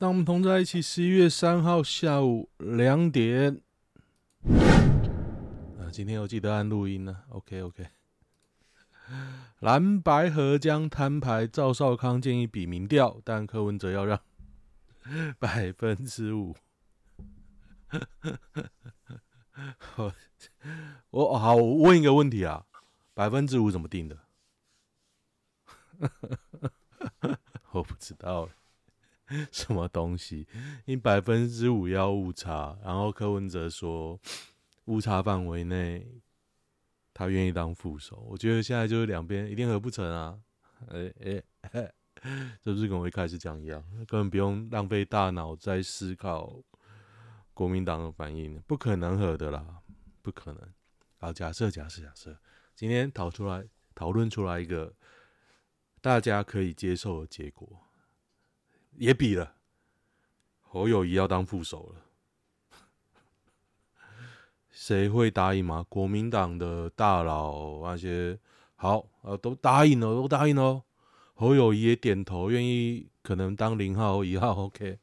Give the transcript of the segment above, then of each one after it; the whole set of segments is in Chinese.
当我们同在一起，十一月三号下午两点。啊，今天又记得按录音呢。OK OK。蓝白合将摊牌，赵少康建议比民调，但柯文哲要让 百分之五。我我好，我问一个问题啊，百分之五怎么定的？我不知道。什么东西？你百分之五要误差，然后柯文哲说误差范围内，他愿意当副手。我觉得现在就是两边一定合不成啊！哎哎，这不是跟我一开始讲一样，根本不用浪费大脑在思考国民党的反应，不可能合的啦，不可能。好，假设假设假设，今天讨出来讨论出来一个大家可以接受的结果。也比了，侯友宜要当副手了，谁会答应吗？国民党的大佬那些好啊，都答应了，都答应了。侯友谊也点头，愿意可能当零号、一号，OK，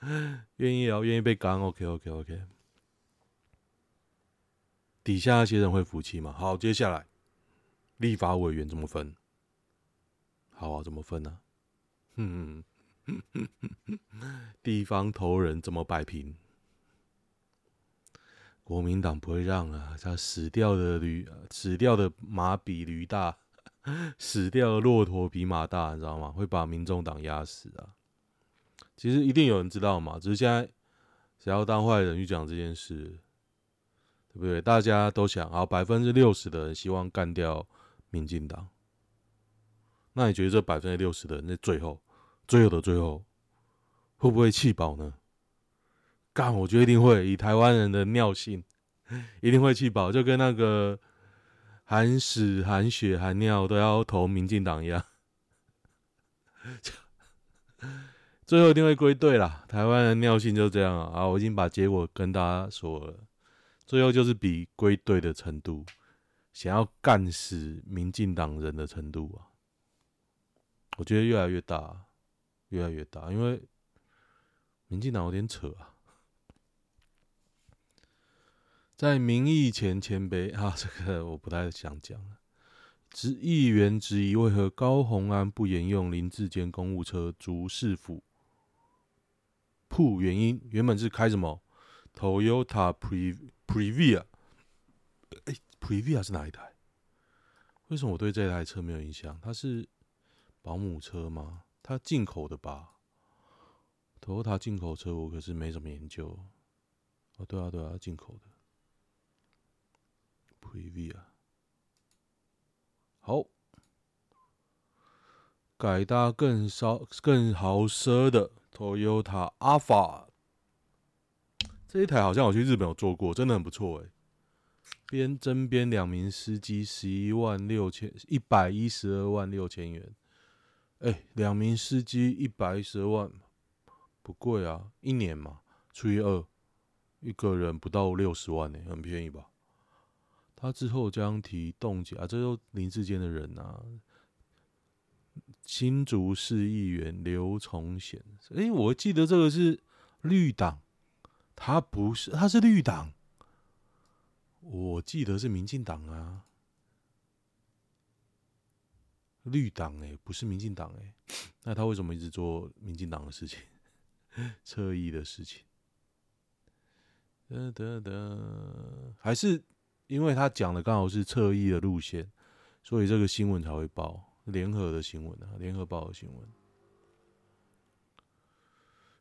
愿意啊，愿意被干，OK，OK，OK。底下那些人会服气吗？好，接下来立法委员怎么分？好啊，怎么分呢？嗯。地方头人怎么摆平？国民党不会让啊！他死掉的驴，死掉的马比驴大，死掉的骆驼比马大，你知道吗？会把民众党压死啊！其实一定有人知道嘛，只是现在谁要当坏人去讲这件事，对不对？大家都想啊，百分之六十的人希望干掉民进党，那你觉得这百分之六十的人在最后？最后的最后，会不会气饱呢？干，我觉得一定会。以台湾人的尿性，一定会气饱，就跟那个含屎、含血、含尿都要投民进党一样。最后一定会归队啦。台湾人尿性就这样啊！啊，我已经把结果跟大家说了。最后就是比归队的程度，想要干死民进党人的程度啊！我觉得越来越大。越来越大，因为民进党有点扯啊，在民意前谦卑 啊，这个我不太想讲了。质议员质疑为何高虹安不沿用林志坚公务车逐市府铺原因，原本是开什么 Toyota Previa，哎，Previa 是哪一台？为什么我对这台车没有印象？它是保姆车吗？它进口的吧，Toyota 进口车我可是没什么研究。哦，对啊，对啊，进口的。Previa，好，改搭更骚、更豪奢的 Toyota Alpha，。这一台好像我去日本有坐过，真的很不错诶。边征编两名司机，十一万六千一百一十二万六千元。哎、两名司机一百一十万，不贵啊，一年嘛，除以二，一个人不到六十万呢，很便宜吧？他之后将提冻结啊，这都林志坚的人啊，新竹市议员刘崇贤，哎、我记得这个是绿党，他不是，他是绿党，我记得是民进党啊。绿党哎，不是民进党哎，那他为什么一直做民进党的事情，侧翼的事情？得得得，还是因为他讲的刚好是侧翼的路线，所以这个新闻才会报联合的新闻啊，联合报的新闻。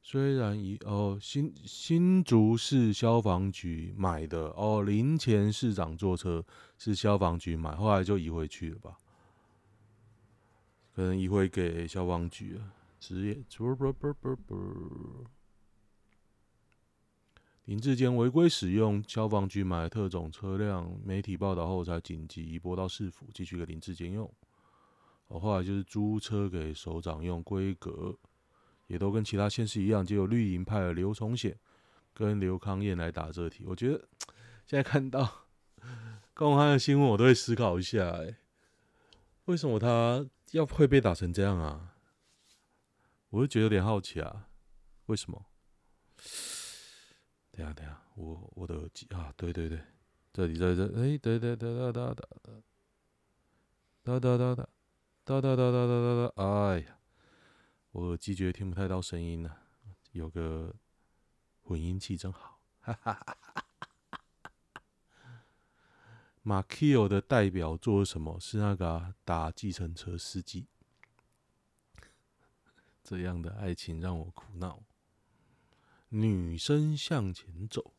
虽然以哦新新竹市消防局买的哦，林前市长坐车是消防局买，后来就移回去了吧。可能移回给消防局啊，职业不不不不不。林志坚违规使用消防局买的特种车辆，媒体报道后才紧急移拨到市府，继续给林志坚用。我，后来就是租车给首长用，规格也都跟其他县市一样，只有绿营派了刘崇显跟刘康彦来打这题。我觉得现在看到公开的新闻，我都会思考一下，哎，为什么他？要会被打成这样啊？我就觉得有点好奇啊。为什么？等下等下，我我的耳机啊，对对对，这里在这，哎，对对对哒哒哒哒哒哒哒哒哒哒哒哒哒哒，哎呀，我耳机觉得听不太到声音了，有个混音器真好，哈哈哈哈。马奎尔的代表作是什么？是那个、打计程车司机。这样的爱情让我苦恼。女生向前走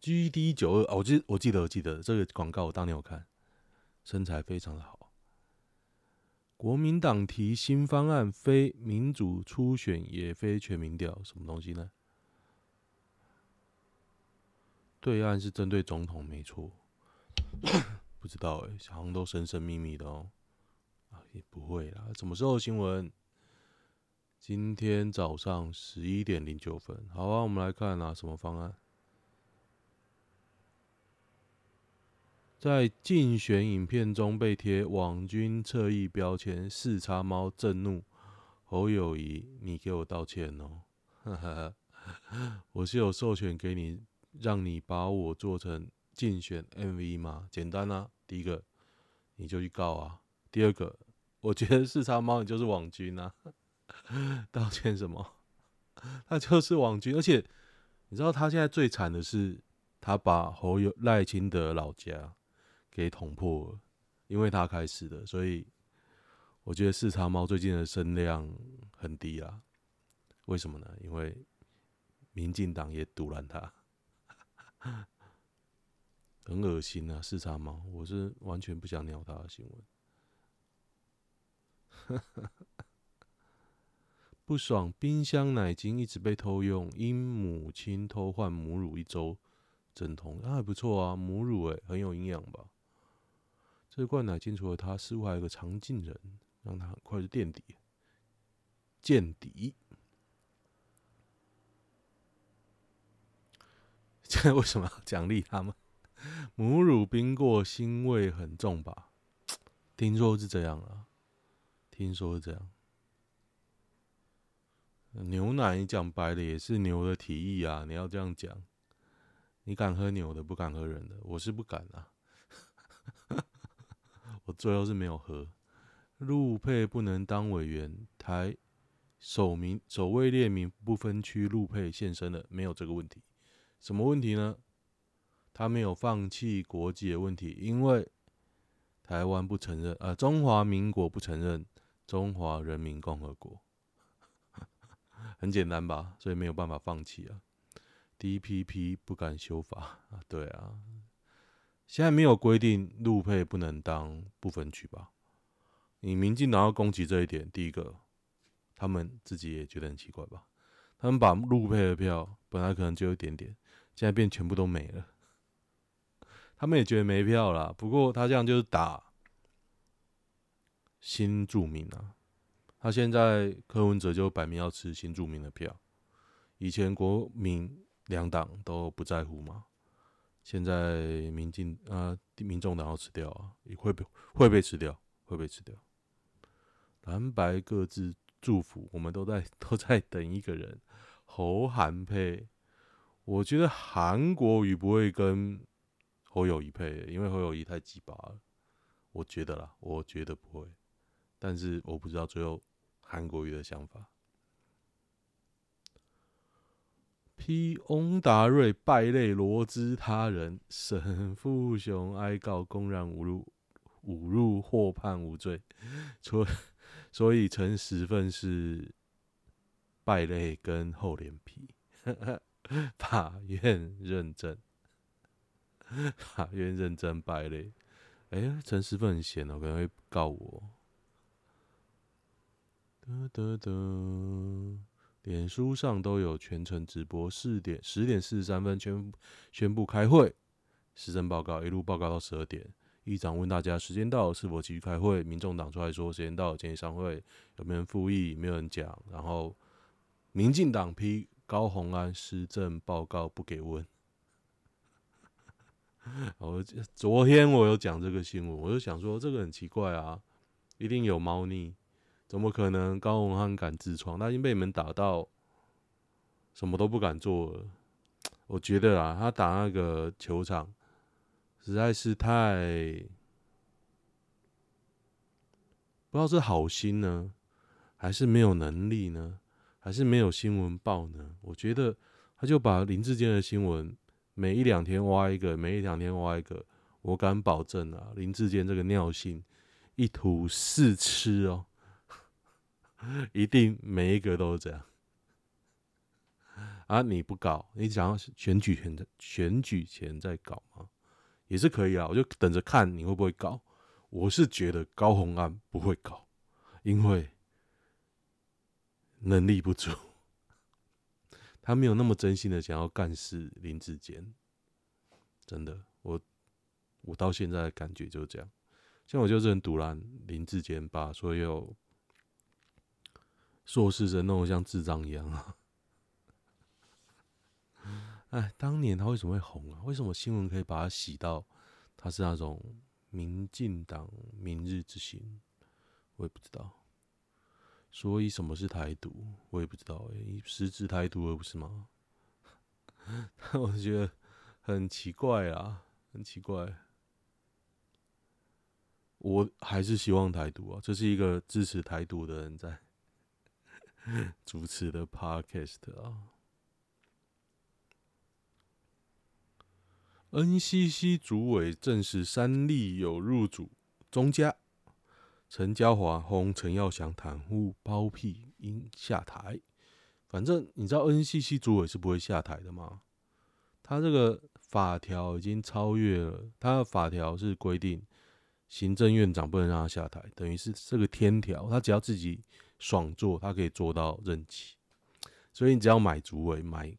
，GD 九二，我记我记得我记得这个广告，我当年有看，身材非常的好。国民党提新方案，非民主初选，也非全民调，什么东西呢？对岸是针对总统，没错。不知道哎、欸，好像都神神秘秘的哦。啊，也不会啦。什么时候新闻？今天早上十一点零九分。好啊，我们来看啊，什么方案？在竞选影片中被贴“网军侧翼”标签，四叉猫震怒侯友谊，你给我道歉哦！哈 哈，我是有授权给你，让你把我做成。竞选 MV 嘛，简单啊。第一个，你就去告啊。第二个，我觉得四叉猫你就是网军啊。道歉什么？他就是网军，而且你知道他现在最惨的是，他把侯友赖清德老家给捅破了，因为他开始的，所以我觉得四叉猫最近的声量很低啊。为什么呢？因为民进党也赌烂他。很恶心啊，四叉猫，我是完全不想鸟他的新闻。不爽，冰箱奶精一直被偷用，因母亲偷换母乳一周，阵痛，那、还不错啊，母乳诶、很有营养吧？这罐奶精除了它，似乎还有个常进人，让它很快就垫底，见底。现在为什么要奖励他们？母乳冰过，腥味很重吧？听说是这样啊，听说是这样。牛奶，讲白了也是牛的体液啊，你要这样讲。你敢喝牛的，不敢喝人的，我是不敢啊。我最后是没有喝。陆配不能当委员，台首名首位列名不分区陆配现身了，没有这个问题。什么问题呢？他没有放弃国籍的问题，因为台湾不承认，呃，中华民国不承认中华人民共和国，很简单吧？所以没有办法放弃啊。DPP 不敢修法啊，对啊，现在没有规定陆配不能当不分区吧？你民进党要攻击这一点，第一个，他们自己也觉得很奇怪吧？他们把陆配的票本来可能就一点点，现在变全部都没了。他们也觉得没票了，不过他这样就是打新住民啊。他现在柯文哲就摆明要吃新住民的票，以前国民两党都不在乎嘛，现在民进啊，民众党要吃掉啊，会被会被吃掉，会被吃掉。蓝白各自祝福，我们都在 都在等一个人，侯韩配。我觉得韩国瑜不会跟。侯友宜配，因为侯友宜太鸡巴了，我觉得啦，我觉得不会，但是我不知道最后韩国瑜的想法。P 翁达瑞败类罗织他人，沈富雄哀告公然侮辱，侮辱获判无罪，所所以陈十份是败类跟厚脸皮，法院认证。法院认真败类，哎、欸，陈时奋很闲哦，可能会告我。得得得，脸书上都有全程直播，四点十点四十三分宣宣布开会，施政报告一路报告到十二点。议长问大家时间到是否继续开会，民众党出来说时间到建议商会，有没有人复议？没有人讲。然后民进党批高虹安施政报告不给问。我昨天我有讲这个新闻，我就想说这个很奇怪啊，一定有猫腻，怎么可能高虹安敢自创？他已经被你们打到什么都不敢做了。我觉得啊，他打那个球场实在是太不知道是好心呢，还是没有能力呢，还是没有新闻报呢？我觉得他就把林志坚的新闻每一两天挖一个，每一两天挖一个。我敢保证啊，林志坚这个尿性一吐四吃哦，一定每一个都是这样。啊，你不搞，你想要选举前的选举前再搞吗？也是可以啊，我就等着看你会不会搞。我是觉得高虹安不会搞，因为能力不足，他没有那么真心的想要干事林志坚，真的我。我到现在的感觉就是这样，像我就是很赌烂林志坚把所有硕士生弄得像智障一样啊！哎，当年他为什么会红啊？为什么新闻可以把他洗到他是那种民进党明日之星？我也不知道。所以什么是台独？我也不知道。哎，实质台独而不是吗？我觉得很奇怪啊，很奇怪。我还是希望台独啊，这是一个支持台独的人在 主持的 podcast 啊。NCC 主委证实三立有入主中嘉，陈椒华轰陈耀祥袒护包庇应下台。反正你知道 NCC 主委是不会下台的吗？他这个法条已经超越了，他的法条是规定。行政院长不能让他下台，等于是这个天条，他只要自己爽做，他可以做到任期。所以你只要买主委买，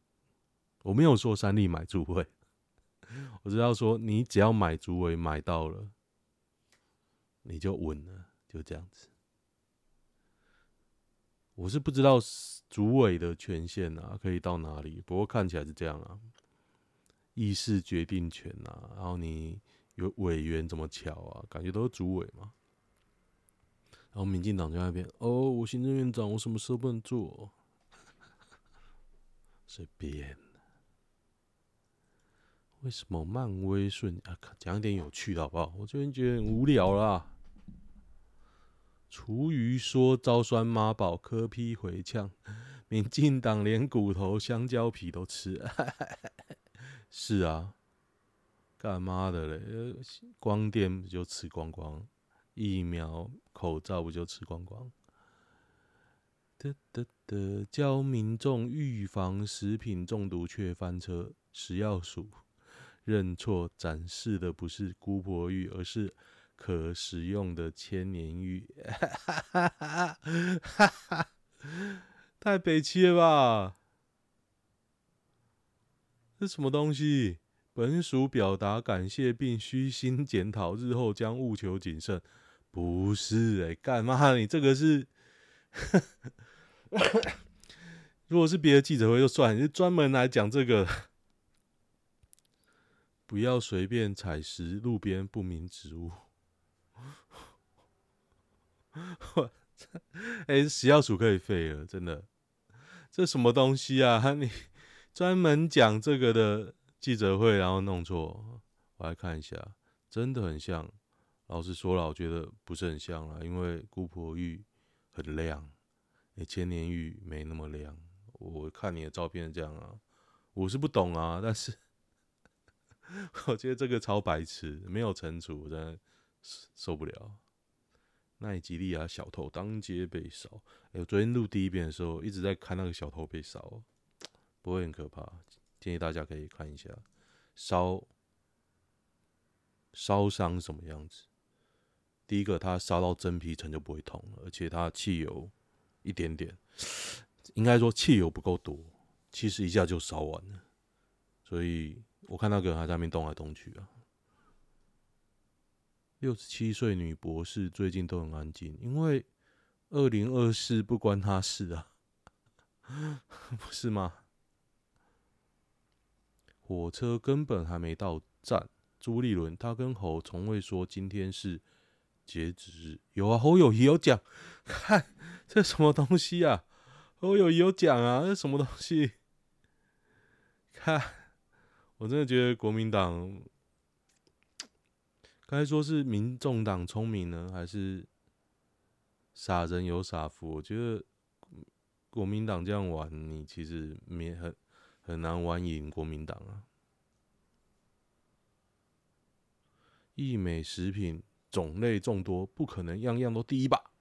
我没有说三立买主委，我只要说你只要买主委买到了，你就稳了，就这样子。我是不知道主委的权限啊，可以到哪里，不过看起来是这样啊，议事决定权啊，然后你。有委员怎么巧啊？感觉都是主委嘛。然后民进党在那边哦，我行政院长，我什么时候不能做？随便。为什么漫威顺啊？讲一点有趣的好不好？我最近觉得很无聊啦。厨余说招酸妈宝，柯 P 回呛，民进党连骨头、香蕉皮都吃。是啊。干妈的嘞！光电不就吃光光，疫苗、口罩不就吃光光？得得得，教民众预防食品中毒却翻车，食药署认错，展示的不是姑婆芋，而是可食用的千年芋。太北七了吧？这什么东西？本署表达感谢并虚心检讨，日后将务求谨慎。不是哎，干嘛？你这个是，如果是别的记者会就算，你是专门来讲这个。不要随便采食路边不明植物。哎，食药署可以废了，真的。这什么东西啊？你专门讲这个的。记者会，然后弄错，我来看一下，真的很像。老实说了，我觉得不是很像了，因为姑婆玉很亮，欸，千年玉没那么亮。我看你的照片这样啊，我是不懂啊，但是 我觉得这个超白痴，没有惩处，我真的受不了。奈及利亚小偷当街被烧，欸，我昨天录第一遍的时候一直在看那个小偷被烧，不会很可怕。建议大家可以看一下烧烧伤什么样子。第一个，它烧到真皮层就不会痛了，而且它汽油一点点，应该说汽油不够多，其实一下就烧完了。所以我看那个人还在那边动来动去啊。六十七岁女博士最近都很安静，因为二零二四不关她事啊，不是吗？火车根本还没到站。朱立伦他跟侯从未说今天是截止日。有啊，侯友宜有讲。看这什么东西啊？侯友宜有讲啊？这什么东西？看，我真的觉得国民党该说是民众党聪明呢，还是傻人有傻福？我觉得国民党这样玩，你其实没很很难玩赢国民党啊。益美食品种类众多，不可能样样都第一吧？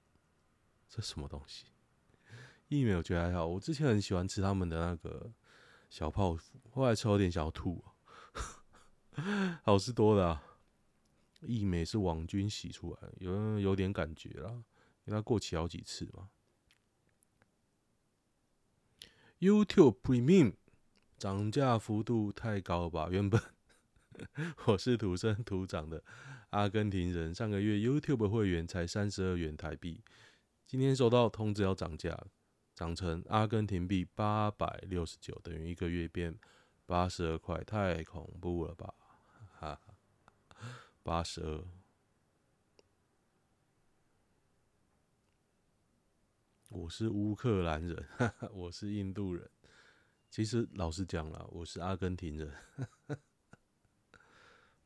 这什么东西？益美我觉得还好，我之前很喜欢吃他们的那个小泡芙，后来吃有点想要吐，好吃多了。义美是网军洗出来，有有点感觉啦，因为它过期好几次嘛。YouTube Premium 涨价幅度太高了吧？原本。我是土生土长的阿根廷人，上个月 YouTube 会员才三十二元台币，今天收到通知要涨价，涨成阿根廷币八百六十九，等于一个月变八十二块，太恐怖了吧？八十二。我是乌克兰人，哈哈，我是印度人。其实老实讲了，我是阿根廷人。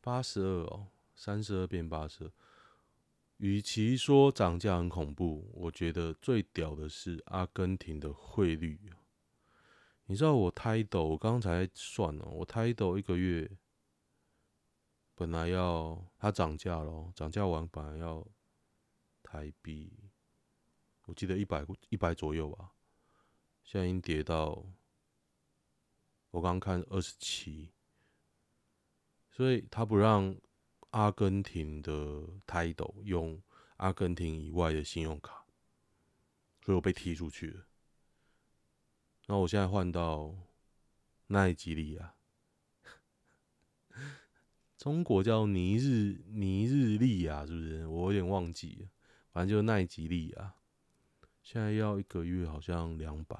八十二哦，三十二变八十二。与其说涨价很恐怖，我觉得最屌的是阿根廷的汇率。你知道我 title，我刚才算了，我 title 一个月本来要它涨价咯，涨价完本来要台币，我记得一百一百左右吧，现在已经跌到我刚看二十七。所以他不让阿根廷的 Tidal 用阿根廷以外的信用卡，所以我被踢出去了。那我现在换到奈吉利亚，中国叫尼日尼日利亚，是不是？我有点忘记了，反正就是奈吉利亚。现在要一个月好像两百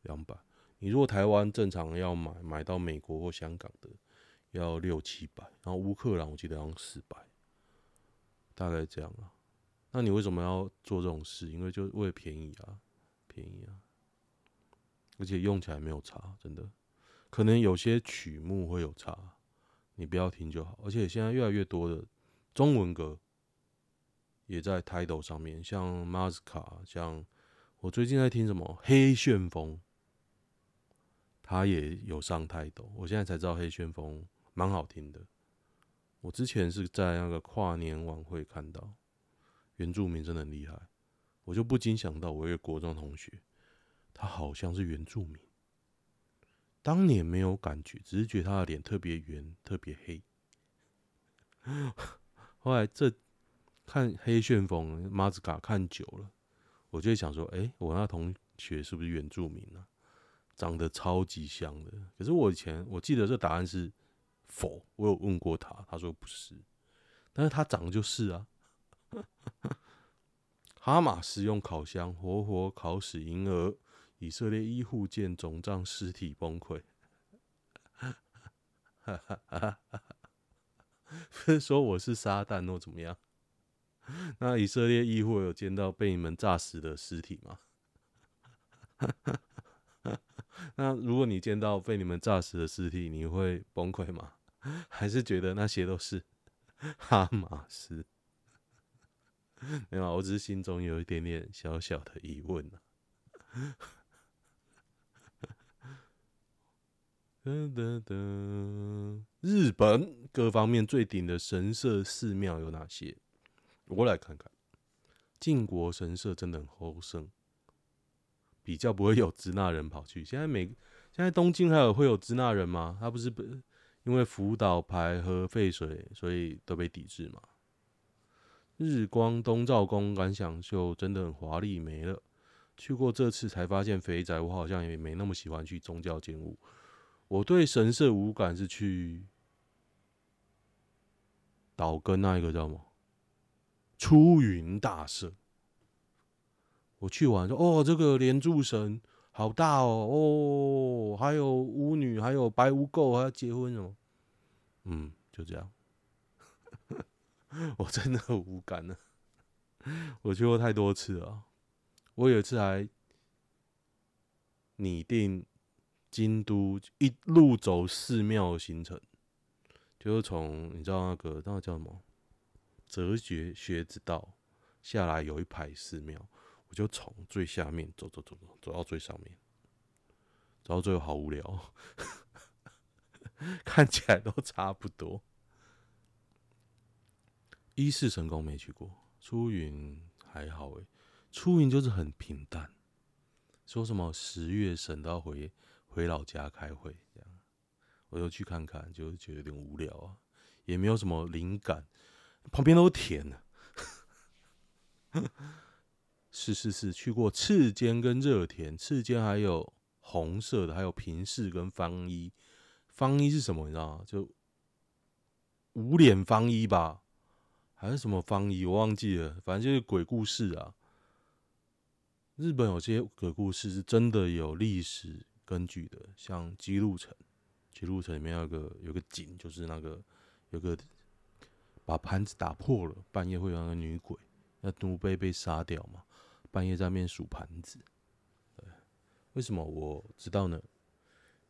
两百。你如果台湾正常要买买到美国或香港的。要六七百，然后乌克兰我记得要四百，大概这样啊。那你为什么要做这种事？因为就为了便宜啊，便宜啊，而且用起来没有差，真的。可能有些曲目会有差，你不要听就好。而且现在越来越多的中文歌也在 title 上面，像 Mazka，像我最近在听什么黑旋风，他也有上 title 我现在才知道黑旋风。蛮好听的，我之前是在那个跨年晚会看到，原住民真的很厉害，我就不禁想到我一个国中同学，他好像是原住民，当年没有感觉，只是觉得他的脸特别圆，特别黑，后来这看黑旋风马子卡看久了，我就会想说，哎、我那同学是不是原住民啊？长得超级像的，可是我以前我记得这答案是。否，我有问过他，他说不是，但是他长得就是啊。哈马斯用烤箱活活烤死婴儿，以色列医护见肿胀尸体崩溃。不 是说我是撒旦或怎么样？那以色列医护有见到被你们炸死的尸体吗？那如果你见到被你们炸死的尸体，你会崩溃吗？还是觉得那些都是哈马斯？没有，我只是心中有一点点小小的疑问啊。日本各方面最顶的神社寺庙有哪些？我来看看。靖国神社真的很丰盛，比较不会有支那人跑去。现在每现在东京还有会有支那人吗？他不是。因为福岛排核废水，所以都被抵制吗。日光东照宫感想秀真的很华丽没了。去过这次才发现肥宅，我好像也没那么喜欢去宗教建物。我对神社无感，是去岛根那一个叫什么出云大社。我去完说哦，这个连柱神。好大哦哦，还有巫女，还有白污垢，还要结婚哦。嗯，就这样，我真的无感了。我去过太多次了，我有一次还拟定京都一路走寺庙行程，就是从你知道那个那个叫什么哲学学之道下来有一排寺庙，我就从最下面走走走走走到最上面，走到最后好无聊，看起来都差不多。伊势神宫没去过，出云还好诶，出云就是很平淡，说什么十月神都要回。回老家开会，这样我就去看看，就觉得有点无聊啊，也没有什么灵感，旁边都 是田呢。是是是，去过赤间跟热田，赤间还有红色的，还有平氏跟方一。方一是什么？你知道吗？就无脸方一吧，还是什么方一？我忘记了，反正就是鬼故事啊。日本有些鬼故事是真的有历史。根据的，像姬路城，姬路城里面有个有个井，就是那个有个把盘子打破了，半夜会有那个女鬼，那奴婢被杀掉嘛，半夜在那边数盘子。对，为什么我知道呢？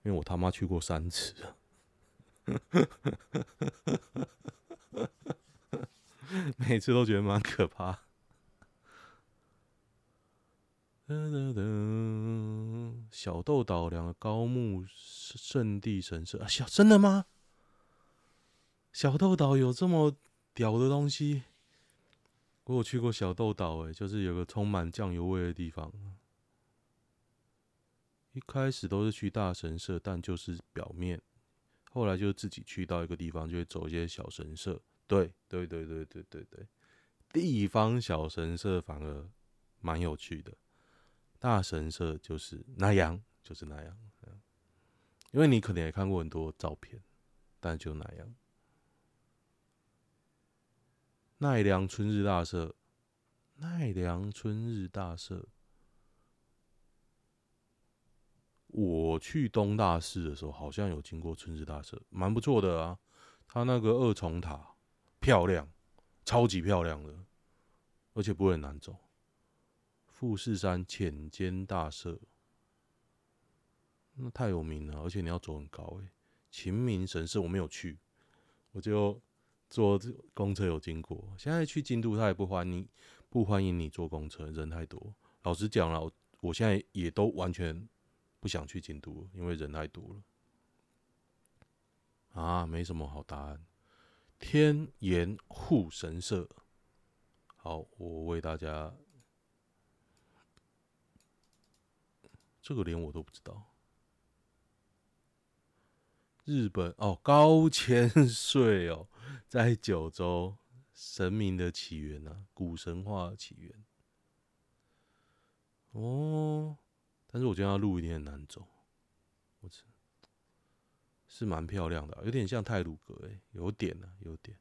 因为我他妈去过三次，每次都觉得蛮可怕。噔噔噔，小豆岛两个高木圣地神社啊，小真的吗？小豆岛有这么屌的东西？我有去过小豆岛，哎，就是有个充满酱油味的地方。一开始都是去大神社，但就是表面，后来就自己去到一个地方，就会走一些小神社。对，对，对，对，对，对，对，地方小神社反而蛮有趣的。大神社就是那样，就是那样，因为你可能也看过很多照片，但就那样。奈良春日大社，奈良春日大社，我去东大寺的时候，好像有经过春日大社，蛮不错的啊。它那个二重塔漂亮，超级漂亮的，而且不会很难走。富士山浅间大社，那太有名了，而且你要走很高诶。秦明神社我没有去，我就坐公车有经过。现在去京都，他也不欢迎，不欢迎你坐公车，人太多。老实讲了，我现在也都完全不想去京都，因为人太多了。啊，没什么好答案。天岩户神社，好，我为大家。这个连我都不知道。日本哦，高千穗哦，在九州，神明的起源啊，古神话起源。哦，但是我觉得它路一点很难走。我操，是蛮漂亮的，有点像太鲁阁诶，有点啊，有点。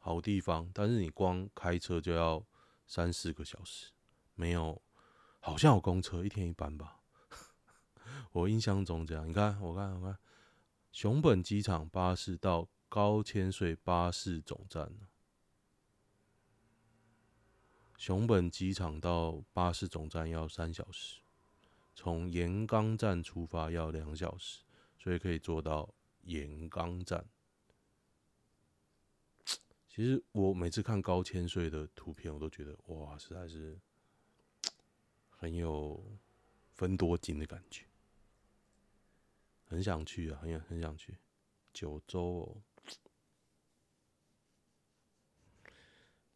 好地方，但是你光开车就要三四个小时，没有。好像有公车，一天一班吧。我印象中这样。你看，我看，我看，熊本机场巴士到高千穗巴士总站。熊本机场到巴士总站要三小时，从岩冈站出发要两小时，所以可以坐到岩冈站。其实我每次看高千穗的图片，我都觉得哇，实在是。很有分多金的感觉，很想去啊，很很想去九州哦。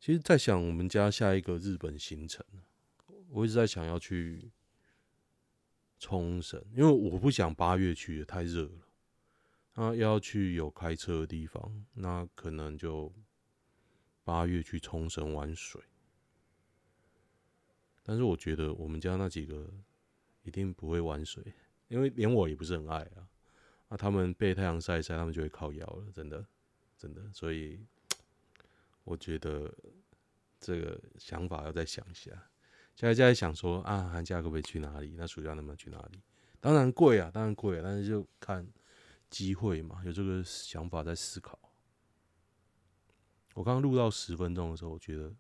其实，在想我们家下一个日本行程，我一直在想要去冲绳，因为我不想八月去，太热了。那要去有开车的地方，那可能就八月去冲绳玩水。但是我觉得我们家那几个一定不会玩水，因为连我也不是很爱啊。那他们被太阳晒一晒，他们就会靠腰了，真的，真的。所以我觉得这个想法要再想一下。现在在想说啊，寒假可不可以去哪里？那暑假能不能去哪里？当然贵啊，当然贵啊。但是就看机会嘛，有这个想法在思考。我刚刚录到十分钟的时候，我觉得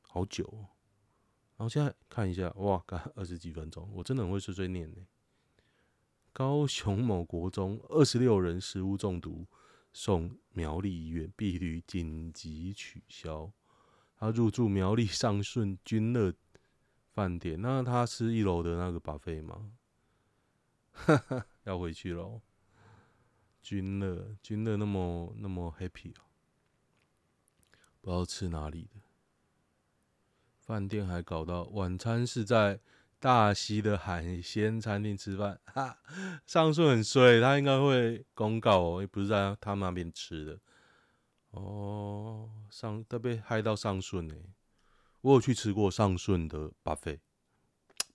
好久。然后现在看一下，哇，嘎二十几分钟，我真的很会碎碎念呢。高雄某国中二十六人食物中毒，送苗栗医院，必须紧急取消。他入住苗栗上顺君乐饭店，那他吃一楼的那个 buffet 吗？哈哈，要回去喽。君乐，君乐那么那么 happy 啊，不知道吃哪里的饭店，还搞到晚餐是在大溪的海鲜餐厅吃饭。哈，上顺很衰，他应该会公告哦，不是在他们那边吃的。哦，上都被害到上顺呢。我有去吃过上顺的 buffet，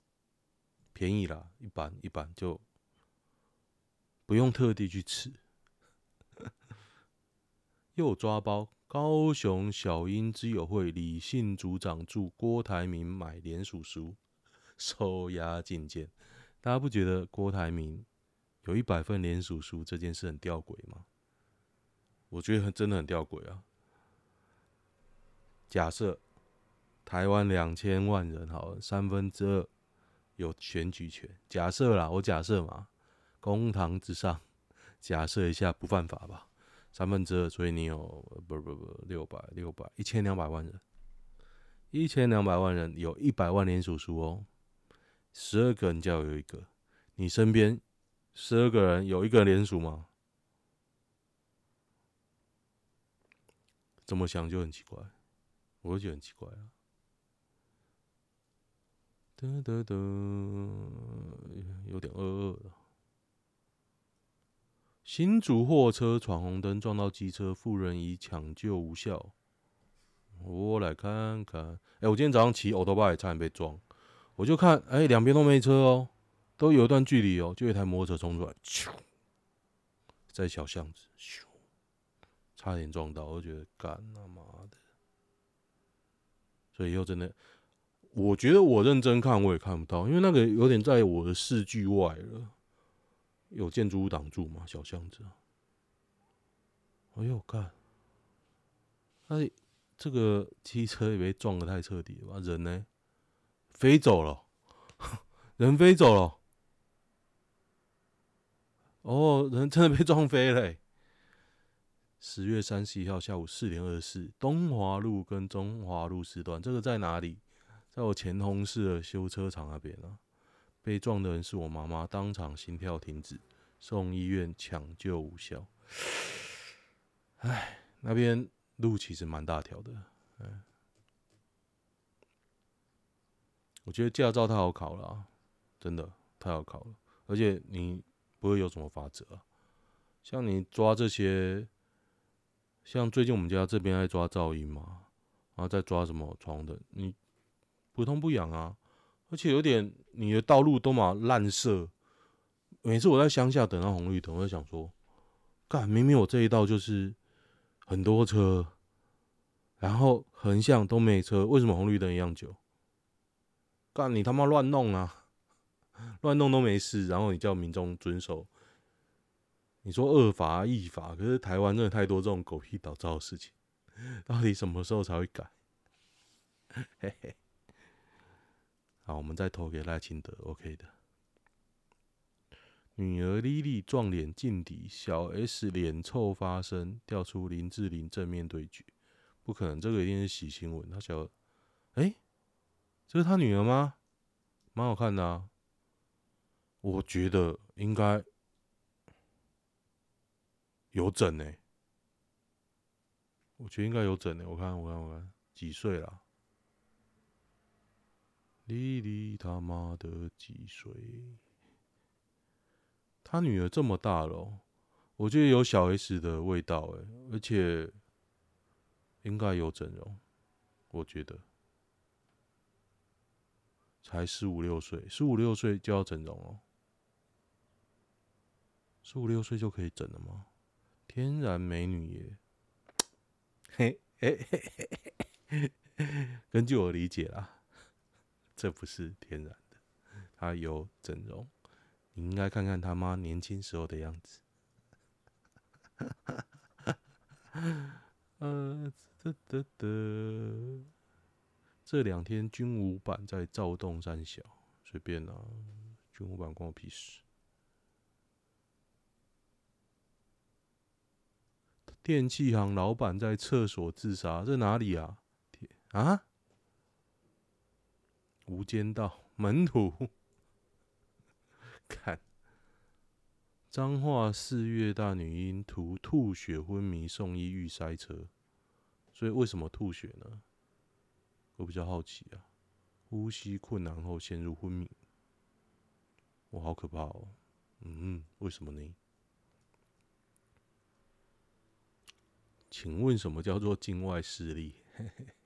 便宜啦，一般一般就不用特地去吃。又抓包，高雄小英之友会李姓组长祝郭台铭买联署书，收押进监。大家不觉得郭台铭有一百份联署书这件事很吊诡吗？我觉得很真的很吊诡啊！假设台湾两千万人，好，三分之二有选举权。假设啦，我假设嘛，公堂之上，假设一下不犯法吧，三分之二，所以你有不不不六百六百一千两百万人，一千两百万人有一百万连署书哦，十二个人就要有一个，你身边十二个人有一个人连署吗？怎么想就很奇怪，我觉得很奇怪啊。得得得，有点饿饿了。新竹货车闯红灯撞到机车，妇人已抢救无效。我来看看，哎、我今天早上骑欧多巴也差点被撞，我就看，哎、两边都没车哦，都有一段距离哦，就一台摩托车冲出来，咻，在小巷子，咻。差点撞到，我就觉得干他妈的！所以以后真的，我觉得我认真看我也看不到，因为那个有点在我的视距外了，有建筑物挡住吗，小巷子。哎呦看！哎，这个汽车也被撞得太彻底了吧？人呢？飞走了，人飞走了。哦，人真的被撞飞了欸。十月三十一号下午四点二十四，东华路跟中华路四段，这个在哪里？在我前同事的修车厂那边啊。被撞的人是我妈妈，当场心跳停止，送医院抢救无效。唉，那边路其实蛮大条的。嗯，我觉得驾照太好考了，真的太好考了，而且你不会有什么法则，像你抓这些。像最近我们家这边爱抓噪音嘛，然后再抓什么闯的，你不痛不痒啊，而且有点你的道路都嘛烂设。每次我在乡下等到红绿灯，我就想说，干明明我这一道就是很多车，然后横向都没车，为什么红绿灯一样久？干你他妈乱弄啊，乱弄都没事，然后你叫民众遵守。你说恶法义法，可是台湾真的太多这种狗屁倒灶的事情，到底什么时候才会改？嘿嘿，好，我们再投给赖清德，OK 的。女儿莉莉撞脸劲敌，小 S 脸臭发声，调出林志玲正面对决，不可能，这个一定是洗新闻。他小，哎、欸，这是他女儿吗？蛮好看的啊，我觉得应该。有整呢、我觉得应该有整呢、我看，我看，我看，几岁了？莉莉他妈的几岁？他女儿这么大了、喔，我觉得有小 S 的味道哎、欸，而且应该有整容。我觉得才十五六岁，十五六岁就要整容哦、喔？十五六岁就可以整了吗？天然美女耶，嘿嘿嘿嘿嘿，根据我理解啦，这不是天然的，他有整容。你应该看看他妈年轻时候的样子。呃，得得得，这两天军武版在躁动三小，随便啦、啊，军武版关我屁事。电器行老板在厕所自杀，这哪里啊？天啊！无间道门徒，看彰化四月大女婴吐吐血昏迷送医遇塞车，所以为什么吐血呢？我比较好奇啊。呼吸困难后陷入昏迷，我好可怕哦。嗯，为什么呢？请问什么叫做境外势力？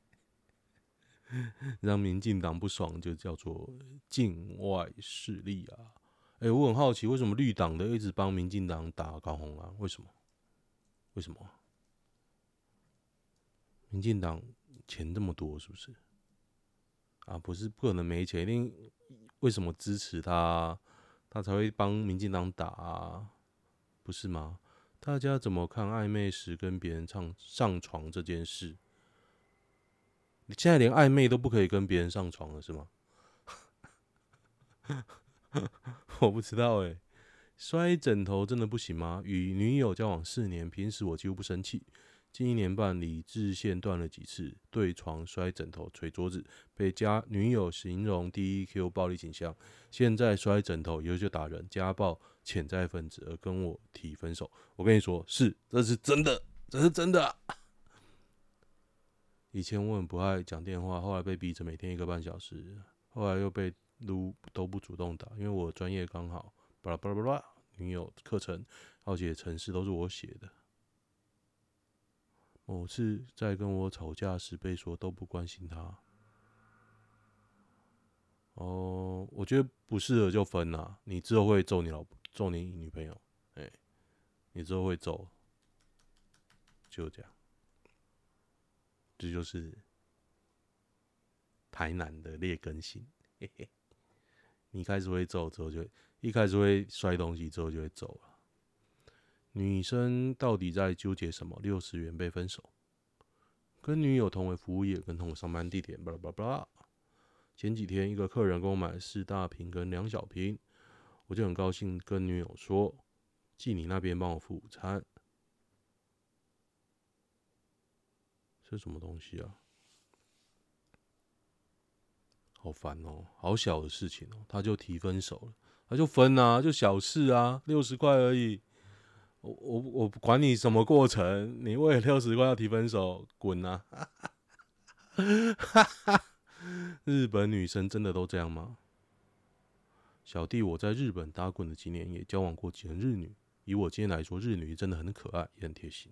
让民进党不爽就叫做境外势力啊！哎、我很好奇，为什么绿党的一直帮民进党打高虹安？为什么？为什么？民进党钱这么多，是不是？啊，不是不可能没钱，一定为什么支持他，他才会帮民进党打啊？不是吗？大家怎么看暧昧时跟别人唱上床这件事？你现在连暧昧都不可以跟别人上床了，是吗？我不知道哎、摔枕头真的不行吗？与女友交往四年，平时我几乎不生气，近一年半理智线断了几次，对床摔枕头、捶桌子，被家女友形容 DEQ 暴力倾向，现在摔枕头以后就打人，家暴潜在分子，而跟我提分手。我跟你说，是，这是真的，这是真的。以前我很不爱讲电话，后来被逼着每天一个半小时，后来又被撸都不主动打，因为我专业刚好，巴拉巴拉巴拉，女友课程，而且程式都是我写的。某次在跟我吵架时被说都不关心他。哦，我觉得不适合就分啦，你之后会揍你老婆，揍你女朋友，哎，你之后会揍，就这样。这就是台南的劣根性，嘿嘿。你开始会走，之后就一开始会摔东西，之后就会走了。女生到底在纠结什么？六十元被分手，跟女友同为服务业，跟同上班地点，巴拉巴拉巴拉。前几天一个客人给我买四大瓶跟两小瓶，我就很高兴跟女友说，寄你那边帮我付午餐。这什么东西啊？好烦哦，好小的事情哦，他就提分手了，他就分啊，就小事啊，六十块而已。我我我不管你什么过程，你为了六十块要提分手，滚啊！日本女生真的都这样吗？小弟我在日本打滚的几年，也交往过几人日女。以我今天来说，日女真的很可爱，也很贴心。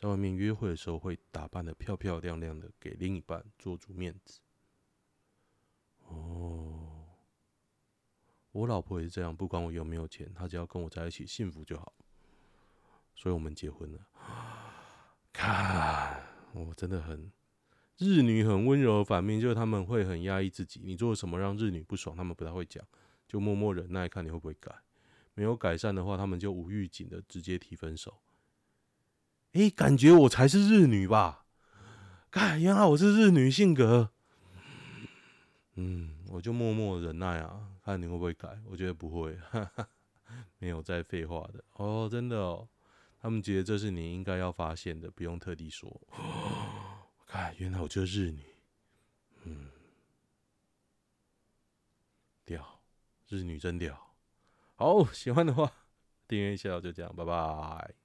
在外面约会的时候，会打扮得漂漂亮亮的，给另一半做足面子。哦，我老婆也是这样，不管我有没有钱，她只要跟我在一起，幸福就好。所以我们结婚了。看，我真的很日女，很温柔的反面就是他们会很压抑自己。你做了什么让日女不爽，他们不太会讲，就默默忍耐，看你会不会改。没有改善的话，他们就无预警的直接提分手。哎、感觉我才是日女吧？看，原来我是日女性格。嗯，我就默默忍耐啊，看你会不会改。我觉得不会，哈哈，没有再废话的哦，真的哦。他们觉得这是你应该要发现的，不用特地说。看，原来我就是日女。嗯，屌，日女真屌。好，喜欢的话订阅一下，就这样，拜拜。